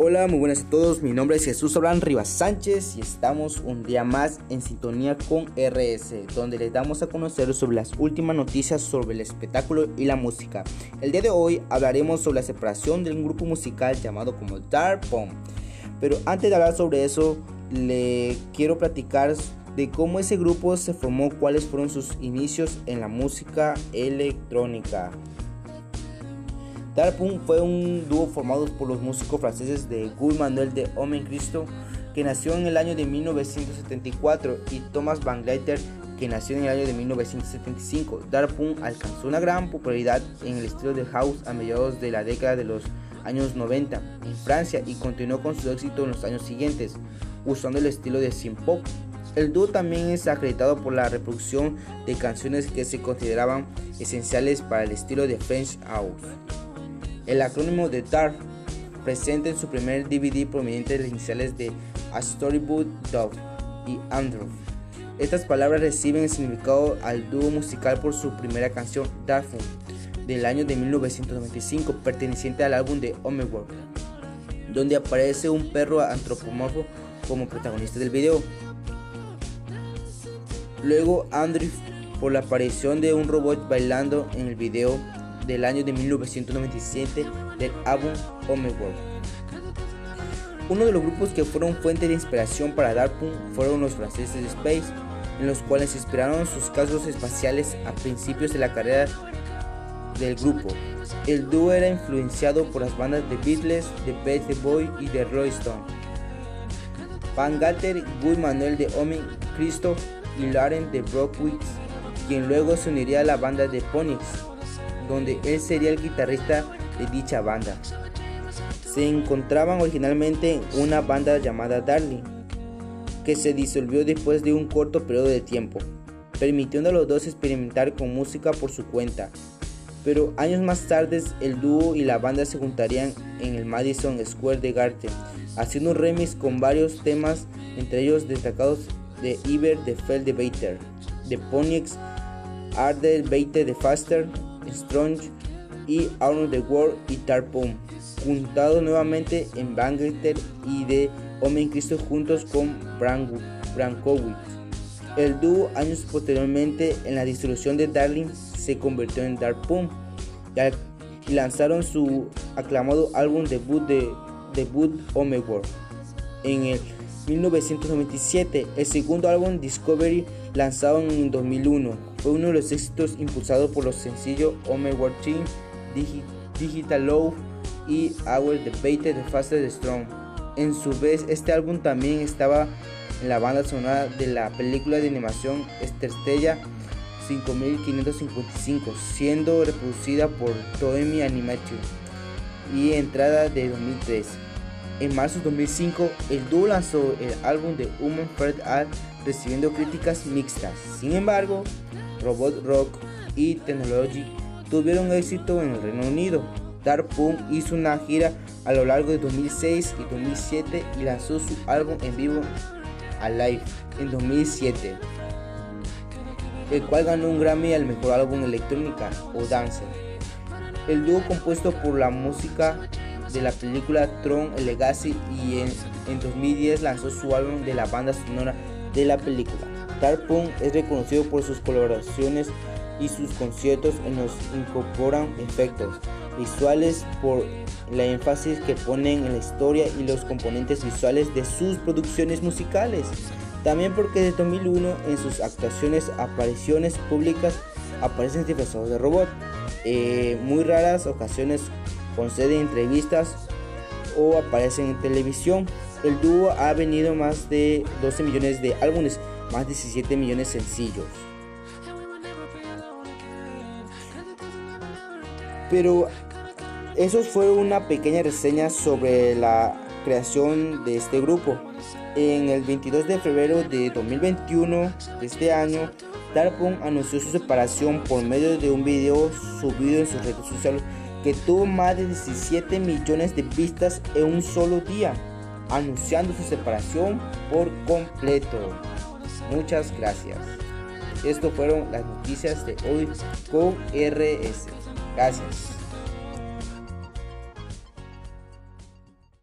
Hola, muy buenas a todos. Mi nombre es Jesús Abraham Rivas Sánchez y estamos un día más en sintonía con RS, donde les damos a conocer sobre las últimas noticias sobre el espectáculo y la música. El día de hoy hablaremos sobre la separación de un grupo musical llamado como Dark Punk. Pero antes de hablar sobre eso, le quiero platicar de cómo ese grupo se formó, cuáles fueron sus inicios en la música electrónica. Darpunk fue un dúo formado por los músicos franceses de Guy Manuel de Homme Cristo, que nació en el año de 1974, y Thomas Van Gleiter, que nació en el año de 1975. Darpunk alcanzó una gran popularidad en el estilo de house a mediados de la década de los años 90 en Francia y continuó con su éxito en los años siguientes, usando el estilo de synth pop. El dúo también es acreditado por la reproducción de canciones que se consideraban esenciales para el estilo de French House. El acrónimo de DARF presenta en su primer DVD prominente las iniciales de A Dog y Andrew. Estas palabras reciben el significado al dúo musical por su primera canción Darfun del año de 1995 perteneciente al álbum de Homework, donde aparece un perro antropomorfo como protagonista del video. Luego Andrew por la aparición de un robot bailando en el video del año de 1997 del álbum Homeworld. Uno de los grupos que fueron fuente de inspiración para Darpunk fueron los franceses de Space, en los cuales inspiraron sus casos espaciales a principios de la carrera del grupo. El dúo era influenciado por las bandas de Beatles, de Bad Boy y de Roy Stone. Van Gatter, Guy Manuel de Omen, Christoph y Lauren de Brockwitz, quien luego se uniría a la banda de Ponyx, donde él sería el guitarrista de dicha banda. Se encontraban originalmente una banda llamada Darling, que se disolvió después de un corto periodo de tiempo, permitiendo a los dos experimentar con música por su cuenta. Pero años más tarde el dúo y la banda se juntarían en el Madison Square Garden, haciendo un remix con varios temas, entre ellos destacados de Iber de Feld de de Ponyx, Arder Bater de Faster, Strong y Out the World y Tarpon, juntado nuevamente en Bangalter y de Homem Cristo juntos con Brankowitz. El dúo años posteriormente en la disolución de Darling se convirtió en Dark y lanzaron su aclamado álbum debut de debut Homeworld en el 1997, el segundo álbum Discovery lanzado en 2001 fue uno de los éxitos impulsados por los sencillos Homeworld Team, Digital Love y Our Debate de Faster Strong. En su vez, este álbum también estaba en la banda sonora de la película de animación Esterstella 5555, siendo reproducida por Toemi Animation y entrada de 2003. En marzo de 2005, el dúo lanzó el álbum de Human First Art recibiendo críticas mixtas. Sin embargo, Robot Rock y Technology tuvieron éxito en el Reino Unido. Dark Punk hizo una gira a lo largo de 2006 y 2007 y lanzó su álbum en vivo Alive en 2007, el cual ganó un Grammy al mejor álbum electrónica o dancer. El dúo compuesto por la música de la película Tron Legacy y en, en 2010 lanzó su álbum de la banda sonora de la película. Dark Punk es reconocido por sus colaboraciones y sus conciertos en los incorporan efectos visuales por la énfasis que ponen en la historia y los componentes visuales de sus producciones musicales. También porque desde 2001 en sus actuaciones, apariciones públicas aparecen disfrazados de robot. Eh, muy raras ocasiones conceden entrevistas o aparecen en televisión. El dúo ha venido más de 12 millones de álbumes, más de 17 millones sencillos. Pero eso fue una pequeña reseña sobre la creación de este grupo. En el 22 de febrero de 2021 de este año, Darpon anunció su separación por medio de un video subido en sus redes sociales que tuvo más de 17 millones de vistas en un solo día, anunciando su separación por completo. Muchas gracias. Esto fueron las noticias de hoy con RS. Gracias.